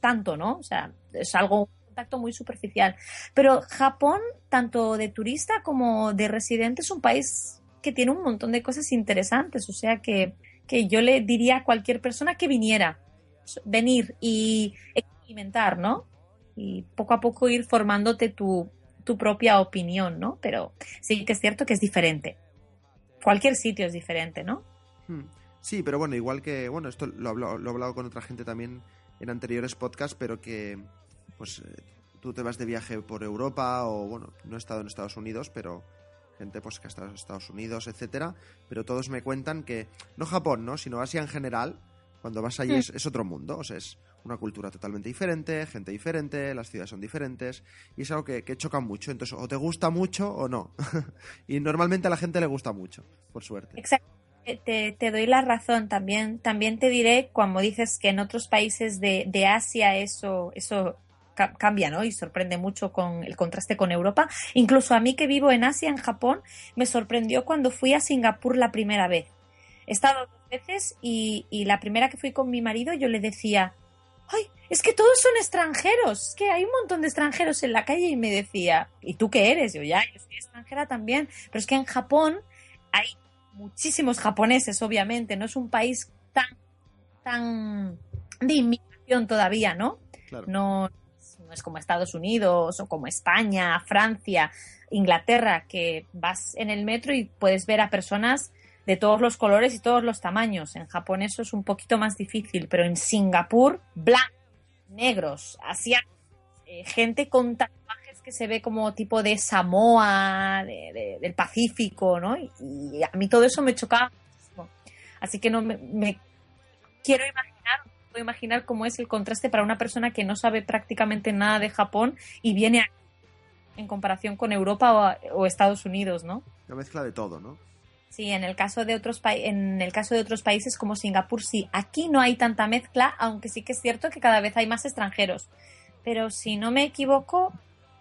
B: tanto, ¿no? O sea, es algo, un contacto muy superficial. Pero Japón, tanto de turista como de residente, es un país que tiene un montón de cosas interesantes. O sea que, que yo le diría a cualquier persona que viniera, venir y experimentar, ¿no? Y poco a poco ir formándote tu, tu propia opinión, ¿no? Pero sí que es cierto que es diferente. Cualquier sitio es diferente, ¿no?
A: Hmm. Sí, pero bueno, igual que, bueno, esto lo hablado, lo he hablado con otra gente también en anteriores podcasts, pero que, pues, eh, tú te vas de viaje por Europa o, bueno, no he estado en Estados Unidos, pero gente pues que ha estado en Estados Unidos, etcétera, pero todos me cuentan que, no Japón, ¿no? Sino Asia en general, cuando vas allí es, es, otro mundo, o sea, es una cultura totalmente diferente, gente diferente, las ciudades son diferentes y es algo que, que choca mucho. Entonces, o te gusta mucho o no. y normalmente a la gente le gusta mucho, por suerte.
B: Exacto. Te, te, doy la razón también. También te diré, cuando dices que en otros países de, de Asia eso, eso cambia, ¿no? Y sorprende mucho con el contraste con Europa. Incluso a mí que vivo en Asia, en Japón, me sorprendió cuando fui a Singapur la primera vez. He estado dos veces y, y, la primera que fui con mi marido yo le decía, ay, es que todos son extranjeros, es que hay un montón de extranjeros en la calle y me decía, ¿y tú qué eres? Yo ya, yo soy extranjera también, pero es que en Japón hay muchísimos japoneses, obviamente, no es un país tan, tan de inmigración todavía, ¿no?
A: Claro.
B: No, no es como Estados Unidos o como España, Francia, Inglaterra, que vas en el metro y puedes ver a personas de todos los colores y todos los tamaños. En Japón eso es un poquito más difícil, pero en Singapur, blancos, negros, asiáticos, eh, gente con tatuajes que se ve como tipo de Samoa, de, de, del Pacífico, ¿no? Y, a mí todo eso me chocaba muchísimo. Así que no me, me quiero imaginar, puedo imaginar cómo es el contraste para una persona que no sabe prácticamente nada de Japón y viene aquí en comparación con Europa o, o Estados Unidos, ¿no?
A: Una mezcla de todo, ¿no?
B: Sí, en el caso de otros en el caso de otros países como Singapur sí, aquí no hay tanta mezcla, aunque sí que es cierto que cada vez hay más extranjeros. Pero si no me equivoco,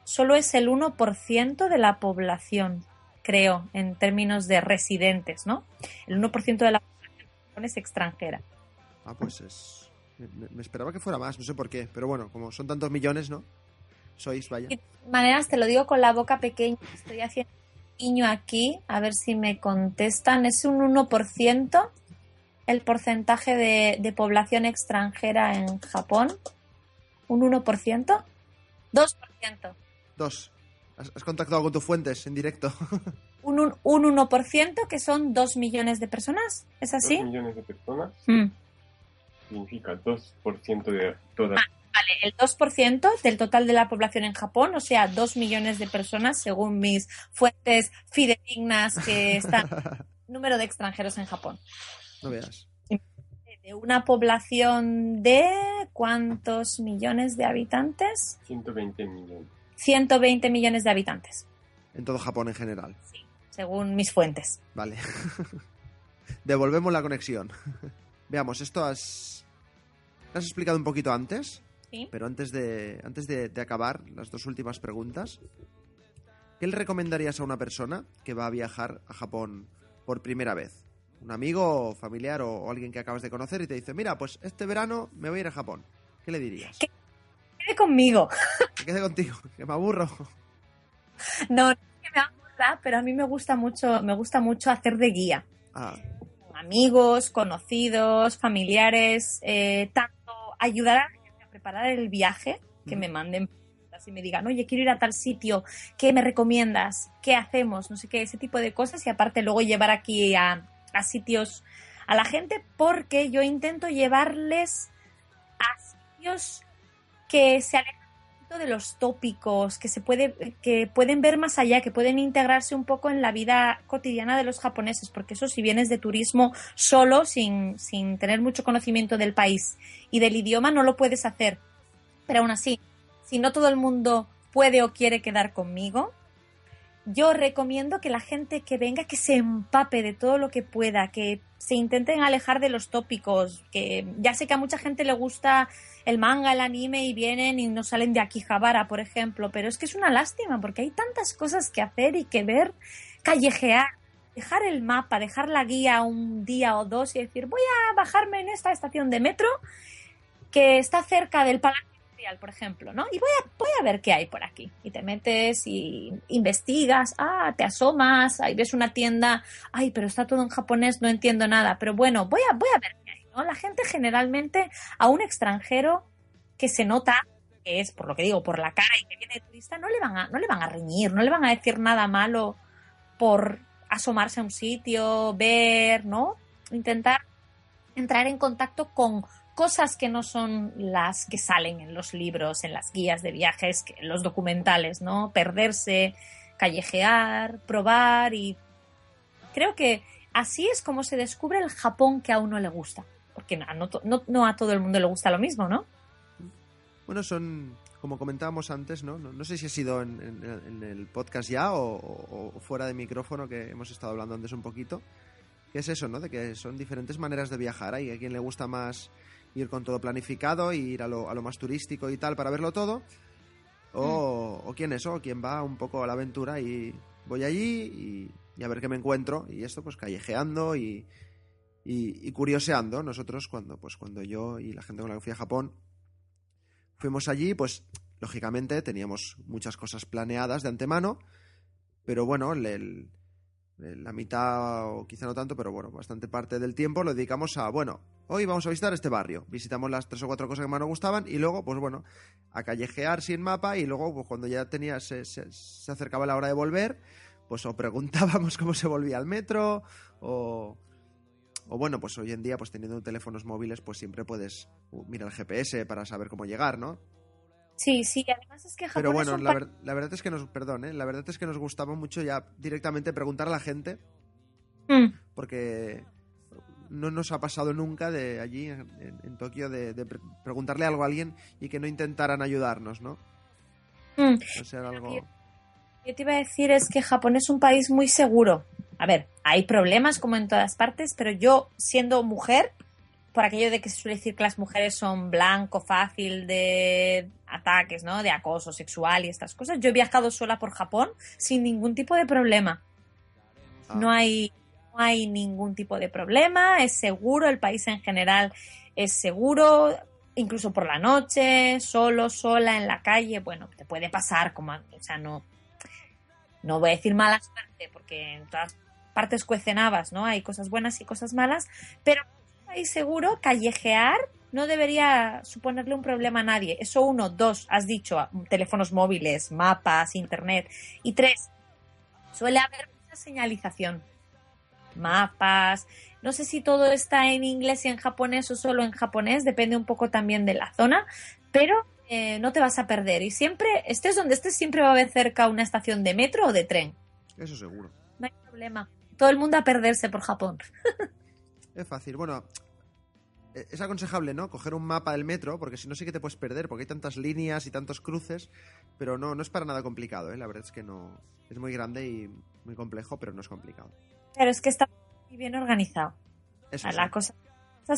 B: solo es el 1% de la población, creo, en términos de residentes, ¿no? El 1% de la población es extranjera.
A: Ah, pues es me, me, esperaba que fuera más, no sé por qué, pero bueno, como son tantos millones, ¿no? Sois, vaya.
B: De maneras, te lo digo con la boca pequeña, estoy haciendo niño aquí, a ver si me contestan, es un 1% el porcentaje de, de, población extranjera en Japón. ¿Un 1%? 2%.
A: Dos. ¿Has, has contactado con tus fuentes en directo?
B: un, un, un 1% que son 2 millones de personas, ¿es así?
C: 2 millones de personas
B: mm.
C: Significa 2% de toda...
B: Ah. Vale, el 2% del total de la población en Japón, o sea, 2 millones de personas, según mis fuentes fidedignas que están. número de extranjeros en Japón.
A: No veas.
B: De una población de cuántos millones de habitantes?
C: 120 millones.
B: 120 millones de habitantes.
A: En todo Japón en general.
B: Sí, según mis fuentes.
A: Vale. Devolvemos la conexión. Veamos, esto has. ¿Lo has explicado un poquito antes?
B: Sí.
A: Pero antes de, antes de, de, acabar, las dos últimas preguntas. ¿Qué le recomendarías a una persona que va a viajar a Japón por primera vez? Un amigo, familiar o, o alguien que acabas de conocer y te dice, mira, pues este verano me voy a ir a Japón. ¿Qué le dirías?
B: Que quede conmigo.
A: Que quede contigo, que me aburro.
B: No, no es que me aburra, pero a mí me gusta mucho, me gusta mucho hacer de guía.
A: Ah.
B: Amigos, conocidos, familiares, eh, tanto ayudar a preparar el viaje, que mm. me manden y me digan, oye, quiero ir a tal sitio, ¿qué me recomiendas? ¿Qué hacemos? No sé qué, ese tipo de cosas. Y aparte luego llevar aquí a, a sitios a la gente porque yo intento llevarles a sitios que se alejan de los tópicos, que se puede, que pueden ver más allá, que pueden integrarse un poco en la vida cotidiana de los japoneses, porque eso si vienes de turismo solo, sin, sin tener mucho conocimiento del país y del idioma, no lo puedes hacer. Pero aún así, si no todo el mundo puede o quiere quedar conmigo, yo recomiendo que la gente que venga, que se empape de todo lo que pueda, que se intenten alejar de los tópicos, que ya sé que a mucha gente le gusta el manga, el anime y vienen y no salen de Akihabara, por ejemplo, pero es que es una lástima porque hay tantas cosas que hacer y que ver, callejear, dejar el mapa, dejar la guía un día o dos y decir, voy a bajarme en esta estación de metro que está cerca del Palacio por ejemplo, ¿no? Y voy a, voy a ver qué hay por aquí. Y te metes y investigas, ah, te asomas, ahí ves una tienda, ay, pero está todo en japonés, no entiendo nada, pero bueno, voy a, voy a ver qué hay, ¿no? La gente generalmente a un extranjero que se nota que es, por lo que digo, por la cara y que viene de turista, no le van a, no le van a reñir, no le van a decir nada malo por asomarse a un sitio, ver, ¿no? Intentar entrar en contacto con cosas que no son las que salen en los libros, en las guías de viajes, en los documentales, ¿no? Perderse, callejear, probar y creo que así es como se descubre el Japón que a uno le gusta, porque no, no, a todo el mundo le gusta lo mismo, ¿no?
A: Bueno, son, como comentábamos antes, ¿no? No, sé si ha sido en, el podcast ya o, fuera de micrófono que hemos estado hablando antes un poquito, que es eso, ¿no? De que son diferentes maneras de viajar. Hay a quien le gusta más ir con todo planificado, ir a lo, a lo más turístico y tal para verlo todo. O, mm. o quién es, o quién va un poco a la aventura y voy allí y, a ver qué me encuentro. Y esto, pues callejeando y, y, curioseando. Nosotros, cuando, pues, cuando yo y la gente con la que fui a Japón fuimos allí, pues lógicamente teníamos muchas cosas planeadas de antemano. Pero bueno, el, la mitad o quizá no tanto, pero bueno, bastante parte del tiempo lo dedicamos a, bueno, hoy vamos a visitar este barrio, visitamos las tres o cuatro cosas que más nos gustaban y luego, pues bueno, a callejear sin mapa y luego, pues cuando ya tenía, se, se, acercaba la hora de volver, pues o preguntábamos cómo se volvía al metro o, o bueno, pues hoy en día, pues teniendo teléfonos móviles, pues siempre puedes uh, mirar el GPS para saber cómo llegar, ¿no?
B: Sí, sí, además es que Japón
A: Pero bueno, la, verdad es que nos, perdón, ¿eh? la verdad es que nos gustaba mucho ya directamente preguntar a la gente, mm. porque no nos ha pasado nunca de allí en, Tokio de, preguntarle algo a alguien y que no intentaran ayudarnos, ¿no?
B: Mm. algo... Yo te iba a decir es que Japón es un país muy seguro. A ver, hay problemas como en todas partes, pero yo siendo mujer por aquello de que se suele decir que las mujeres son blanco fácil de ataques, ¿no? De acoso sexual y estas cosas. Yo he viajado sola por Japón sin ningún tipo de problema. Ah. No hay no hay ningún tipo de problema, es seguro, el país en general es seguro, incluso por la noche, solo, sola, en la calle, bueno, te puede pasar, como, o sea, no, no voy a decir mala suerte, porque en todas partes cuecen habas, ¿no? Hay cosas buenas y cosas malas, pero y seguro, callejear no debería suponerle un problema a nadie. Eso uno. Dos, has dicho, teléfonos móviles, mapas, internet. Y tres, suele haber mucha señalización. Mapas. No sé si todo está en inglés y en japonés o solo en japonés, depende un poco también de la zona, pero eh, no te vas a perder. Y siempre, estés donde estés, siempre va a haber cerca una estación de metro o de tren.
A: Eso seguro.
B: No hay problema. Todo el mundo a perderse por Japón.
A: es fácil. Bueno, es aconsejable, ¿no? Coger un mapa del metro, porque si no sí que te puedes perder, porque hay tantas líneas y tantos cruces, pero no, no es para nada complicado, ¿eh? La verdad es que no. Es muy grande y muy complejo, pero no es complicado.
B: Pero es que está muy bien organizado. Eso Las cosas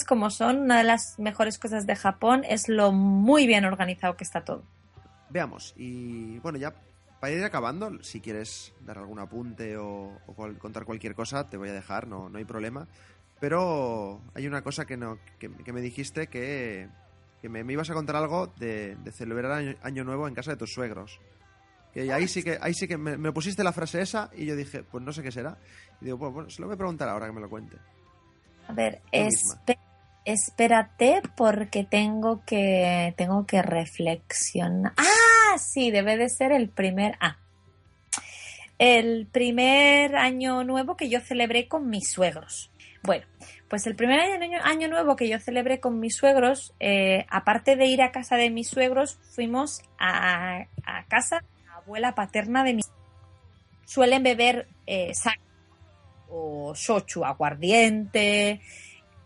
B: como son, una de las mejores cosas de Japón es lo muy bien organizado que está todo.
A: Veamos, y bueno, ya para ir acabando, si quieres dar algún apunte o, contar cualquier cosa, te voy a dejar, no, no hay problema. Pero hay una cosa que, no, que, me dijiste que, me, ibas a contar algo de, celebrar año, Nuevo en casa de tus suegros. Que ahí sí que, ahí sí que me, pusiste la frase esa y yo dije, pues no sé qué será. Y digo, bueno, se lo voy a preguntar ahora que me lo cuente.
B: A ver, espérate porque tengo que, tengo que reflexionar. Ah, sí, debe de ser el primer... Ah, el primer año nuevo que yo celebré con mis suegros Bueno, pues el primer año, nuevo que yo celebré con mis suegros, eh, aparte de ir a casa de mis suegros, fuimos a, casa de la abuela paterna de mis suelen beber eh, o shochu, aguardiente.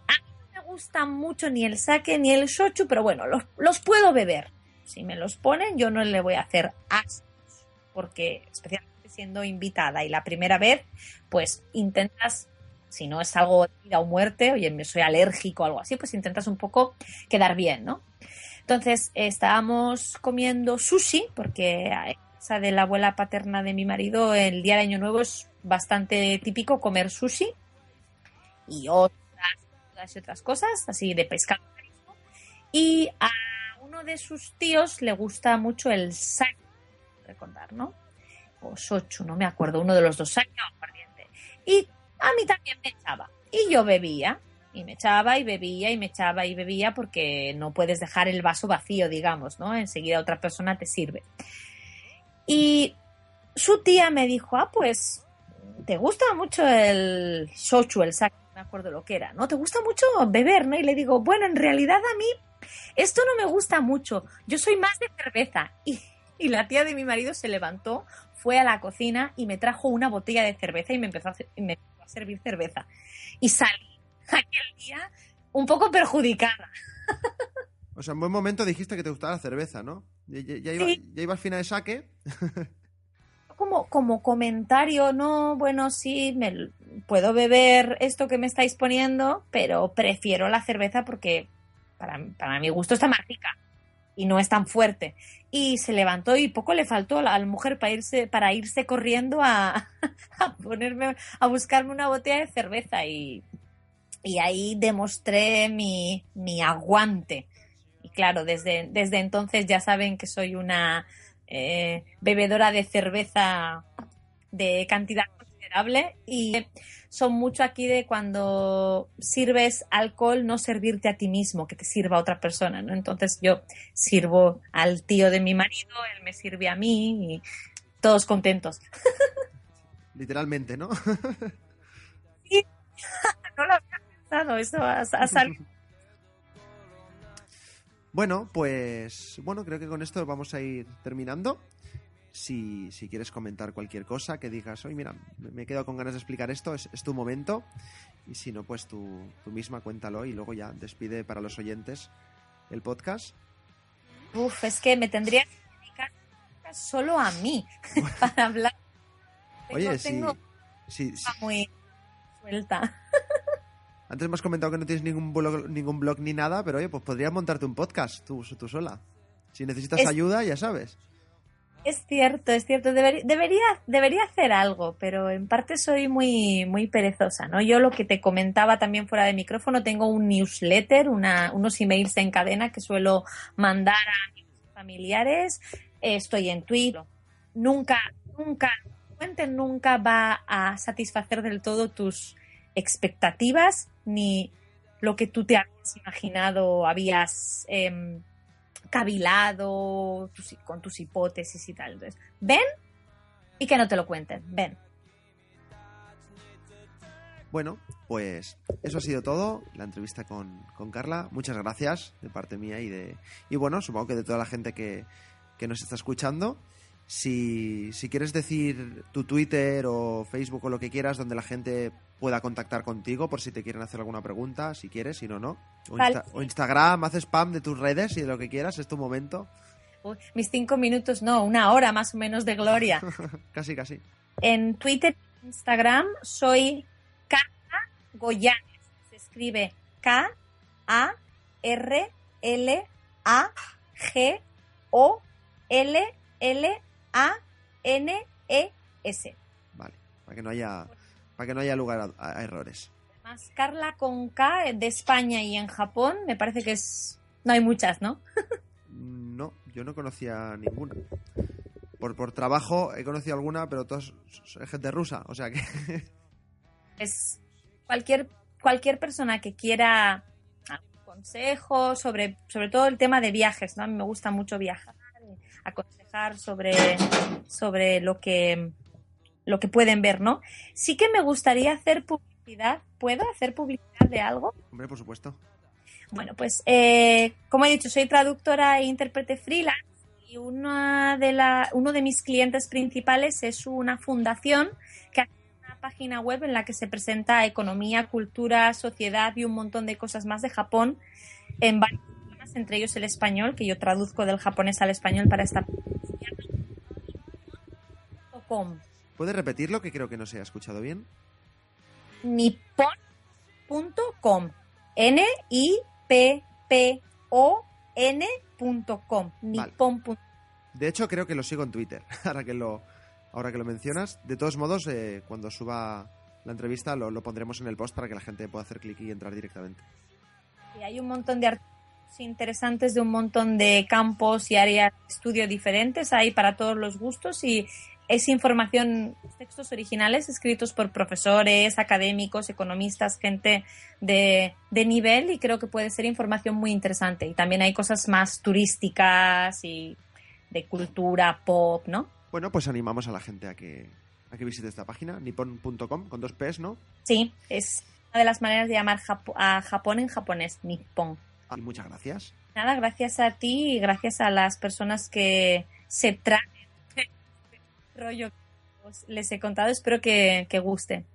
B: A mí no me gusta mucho ni el sake ni el shochu, pero bueno, los, puedo beber. Si me los ponen, yo no le voy a hacer ascos, porque especialmente siendo invitada y la primera vez, pues intentas, si no es algo de vida o muerte, oye, me soy alérgico o algo así, pues intentas un poco quedar bien, ¿no? Entonces estábamos comiendo sushi, porque casa de la abuela paterna de mi marido, el día de Año Nuevo es bastante típico comer sushi y otras, otras cosas, así de pescado. Y a uno de sus tíos le gusta mucho el sake, recordar, ¿no? O sochu, no me acuerdo, uno de los dos, sake. Y a mí también me echaba. Y yo bebía, y me echaba y bebía y me echaba y bebía porque no puedes dejar el vaso vacío, digamos, ¿no? Enseguida otra persona te sirve. Y su tía me dijo, ah, pues, te gusta mucho el sochu, el sake, no me acuerdo lo que era, ¿no? Te gusta mucho beber, ¿no? Y le digo, bueno, en realidad a mí esto no me gusta mucho, yo soy más de cerveza. Y, y la tía de mi marido se levantó, fue a la cocina y me trajo una botella de cerveza y me empezó a, hacer, me empezó a servir cerveza. Y salí aquel día un poco perjudicada.
A: O sea, en buen momento dijiste que te gustaba la cerveza, ¿no? Ya, ya, iba,
B: Sí.
A: ya iba al final de saque.
B: como, como comentario, no, bueno, sí, me, puedo beber esto que me estáis poniendo, pero prefiero la cerveza porque para, para mi gusto está más rica y no es tan fuerte. Y se levantó y poco le faltó a la, mujer para irse, para irse corriendo a, a ponerme, a buscarme una botella de cerveza y, y ahí demostré mi, mi aguante. Y claro, desde, desde entonces ya saben que soy una eh, bebedora de cerveza de cantidad y son mucho aquí de cuando sirves alcohol no servirte a ti mismo, que te sirva a otra persona, ¿no? Entonces yo sirvo al tío de mi marido, él me sirve a mí y todos contentos.
A: Literalmente, ¿no?
B: no lo había pensado, eso ha, ha salido.
A: Bueno, pues bueno, creo que con esto vamos a ir terminando. Si, si quieres comentar cualquier cosa, que digas, oye, mira, me he quedado con ganas de explicar esto, es, es tu momento. Y si no, pues tú, tú misma cuéntalo y luego ya despide para los oyentes el podcast.
B: Uf, es que me tendría que dedicar solo a mí para hablar.
A: Oye,
B: Tengo- tengo
A: si- si-
B: muy suelta.
A: antes me has comentado que no tienes ningún blog, ningún blog ni nada, pero oye, pues podrías montarte un podcast tú, tú sola. Si necesitas
B: Es-
A: ayuda, ya sabes.
B: Es cierto, es cierto. Deber- debería, debería hacer algo, pero en parte soy muy, muy perezosa, ¿no? Yo lo que te comentaba también fuera de micrófono, tengo un newsletter, una, unos emails en cadena que suelo mandar a mis familiares. Estoy en Twitter. Nunca, nunca, Fuente nunca va a satisfacer del todo tus expectativas ni lo que tú te habías imaginado habías em, cavilado con tus hipótesis y tal. Entonces, ven y que no te lo cuenten. Ven.
A: Bueno, pues eso ha sido todo, la entrevista con, con Carla. Muchas gracias de parte mía y de y bueno, supongo que de toda la gente que, que nos está escuchando. Si, si quieres decir tu Twitter o Facebook o lo que quieras, donde la gente pueda contactar contigo por si te quieren hacer alguna pregunta, si quieres, si no, no. O,
B: Vale,
A: Insta- o Instagram, haz spam de tus redes y de lo que quieras, es tu momento.
B: Uy, mis cinco minutos, no, una hora más o menos de gloria.
A: casi, casi.
B: En Twitter e Instagram soy Carla Goyanes. Se escribe K-A-R-L-A-G-O-L-L-A-N-E-S.
A: Vale, para que no haya, para que no haya lugar a- errores.
B: Más Carla con K de España y en Japón, me parece que es. No hay muchas, ¿no?
A: No, yo no conocía ninguna. Por, por trabajo he conocido alguna, pero todas son gente rusa, o sea que...
B: es cualquier cualquier persona que quiera algún consejo sobre sobre todo el tema de viajes no a mí me gusta mucho viajar aconsejar sobre sobre lo que lo que pueden ver no sí que me gustaría hacer publicidad. ¿Puedo hacer publicidad de algo?
A: Hombre, por supuesto.
B: Bueno, pues eh, como he dicho, soy traductora e intérprete freelance y una de la, uno de mis clientes principales es una fundación que hace una página web en la que se presenta economía, cultura, sociedad y un montón de cosas más de Japón en varios idiomas, entre ellos el español, que yo traduzco del japonés al español para esta com.
A: ¿Puedes repetirlo? Que creo que no se ha escuchado bien.
B: nippon.com. N-I-P-P-O-N.com. Nippon.com.
A: De hecho, creo que lo sigo en Twitter, ahora que lo, ahora que lo mencionas. De todos modos, eh, cuando suba la entrevista lo, lo pondremos en el post para que la gente pueda hacer clic y entrar directamente.
B: Y hay un montón de artículos interesantes de un montón de campos y áreas de estudio diferentes. Hay para todos los gustos y es información, textos originales escritos por profesores, académicos, economistas, gente de, de, nivel y creo que puede ser información muy interesante. Y también hay cosas más turísticas y de cultura pop, ¿no?
A: Bueno, pues animamos a la gente a que, a que visite esta página, nippon.com, con dos P's, ¿no?
B: Sí, es una de las maneras de llamar Japo a Japón en japonés, Nippon.
A: Ah, muchas gracias.
B: Nada, gracias a ti y gracias a las personas que se traen rollo que les he contado. Espero que, que guste.